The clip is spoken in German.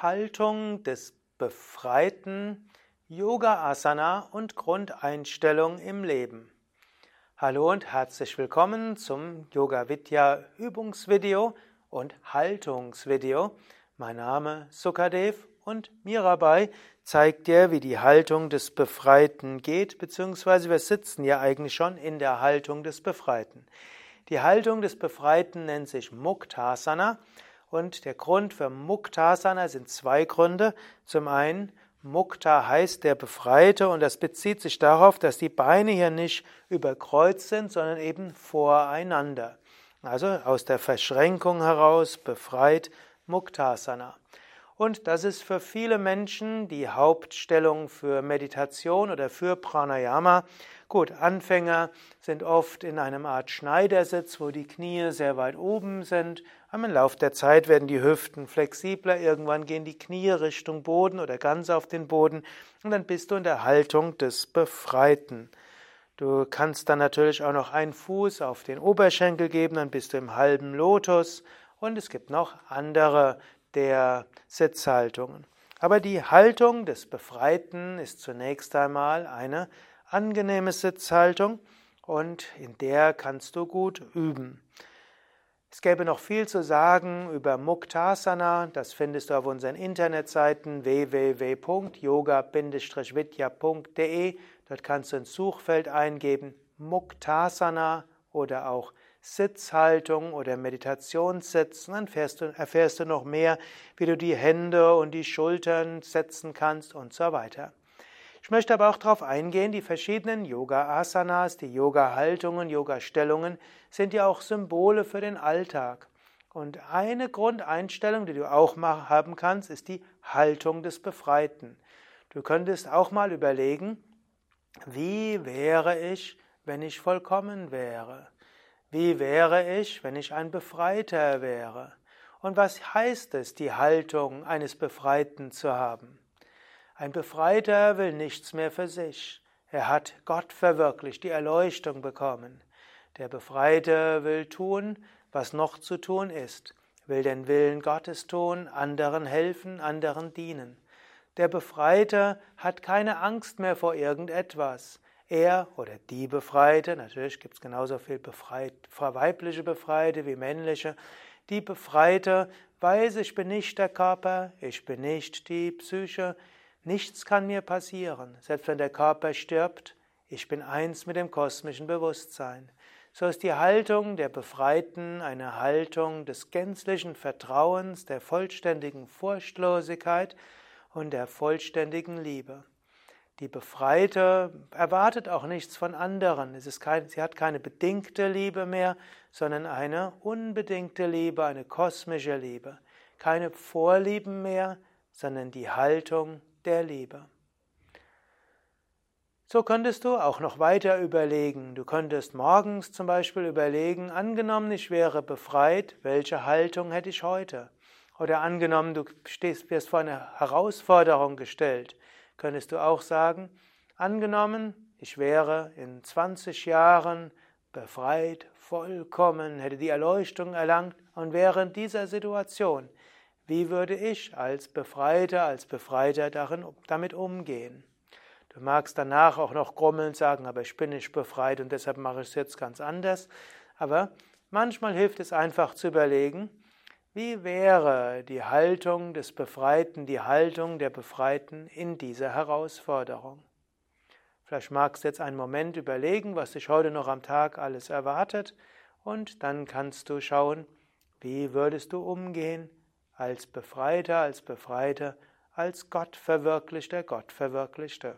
Haltung des befreiten Yoga Asana und Grundeinstellung im Leben. Hallo und herzlich willkommen zum Yoga Vidya Übungsvideo und Haltungsvideo. Mein Name Sukadev und Mirabai zeigt dir, wie die Haltung des Befreiten geht, beziehungsweise wir sitzen ja eigentlich schon in der Haltung des Befreiten. Die Haltung des Befreiten nennt sich Muktasana und der Grund für Muktasana sind zwei Gründe. Zum einen, Mukta heißt der Befreite und das bezieht sich darauf, dass die Beine hier nicht überkreuzt sind, sondern eben voreinander. Also aus der Verschränkung heraus befreit Muktasana. Und das ist für viele Menschen die Hauptstellung für Meditation oder für Pranayama. Gut, Anfänger sind oft in einem Art Schneidersitz, wo die Knie sehr weit oben sind. Im Lauf der Zeit werden die Hüften flexibler, irgendwann gehen die Knie Richtung Boden oder ganz auf den Boden und dann bist du in der Haltung des Befreiten. Du kannst dann natürlich auch noch einen Fuß auf den Oberschenkel geben, dann bist du im halben Lotus und es gibt noch andere der Sitzhaltungen. Aber die Haltung des Befreiten ist zunächst einmal eine angenehme Sitzhaltung und in der kannst du gut üben. Es gäbe noch viel zu sagen über Muktasana, das findest du auf unseren Internetseiten www.yoga-vidya.de. Dort kannst du ins Suchfeld eingeben Muktasana oder auch Sitzhaltung oder Meditationssitzen, dann erfährst du, erfährst du noch mehr, wie du die Hände und die Schultern setzen kannst und so weiter. Ich möchte aber auch darauf eingehen, die verschiedenen Yoga-Asanas, die Yoga-Haltungen, Yoga-Stellungen sind ja auch Symbole für den Alltag. Und eine Grundeinstellung, die du auch haben kannst, ist die Haltung des Befreiten. Du könntest auch mal überlegen, wie wäre ich, wenn ich vollkommen wäre? Wie wäre ich, wenn ich ein Befreiter wäre? Und was heißt es, die Haltung eines Befreiten zu haben? Ein Befreiter will nichts mehr für sich. Er hat Gott verwirklicht, die Erleuchtung bekommen. Der Befreite will tun, was noch zu tun ist, will den Willen Gottes tun, anderen helfen, anderen dienen. Der Befreite hat keine Angst mehr vor irgendetwas. Er oder die Befreite, natürlich gibt es genauso viel befreit, weibliche Befreite wie männliche, die Befreite weiß, ich bin nicht der Körper, ich bin nicht die Psyche, nichts kann mir passieren. Selbst wenn der Körper stirbt, ich bin eins mit dem kosmischen Bewusstsein. So ist die Haltung der Befreiten eine Haltung des gänzlichen Vertrauens, der vollständigen Furchtlosigkeit und der vollständigen Liebe. Die Befreite erwartet auch nichts von anderen. Es ist kein, sie hat keine bedingte Liebe mehr, sondern eine unbedingte Liebe, eine kosmische Liebe. Keine Vorlieben mehr, sondern die Haltung der Liebe. So könntest du auch noch weiter überlegen. Du könntest morgens zum Beispiel überlegen, angenommen, ich wäre befreit, welche Haltung hätte ich heute? Oder angenommen, du stehst, wirst vor eine Herausforderung gestellt könntest du auch sagen, angenommen, ich wäre in 20 Jahren befreit, vollkommen, hätte die Erleuchtung erlangt und wäre in dieser Situation, wie würde ich als Befreiter, als Befreiter darin, damit umgehen? Du magst danach auch noch grummeln sagen, aber ich bin nicht befreit und deshalb mache ich es jetzt ganz anders. Aber manchmal hilft es einfach zu überlegen, wie wäre die Haltung des Befreiten, die Haltung der Befreiten in dieser Herausforderung? Vielleicht magst du jetzt einen Moment überlegen, was dich heute noch am Tag alles erwartet, und dann kannst du schauen, wie würdest du umgehen als Befreiter, als Befreiter, als Gottverwirklichter, Gottverwirklichte.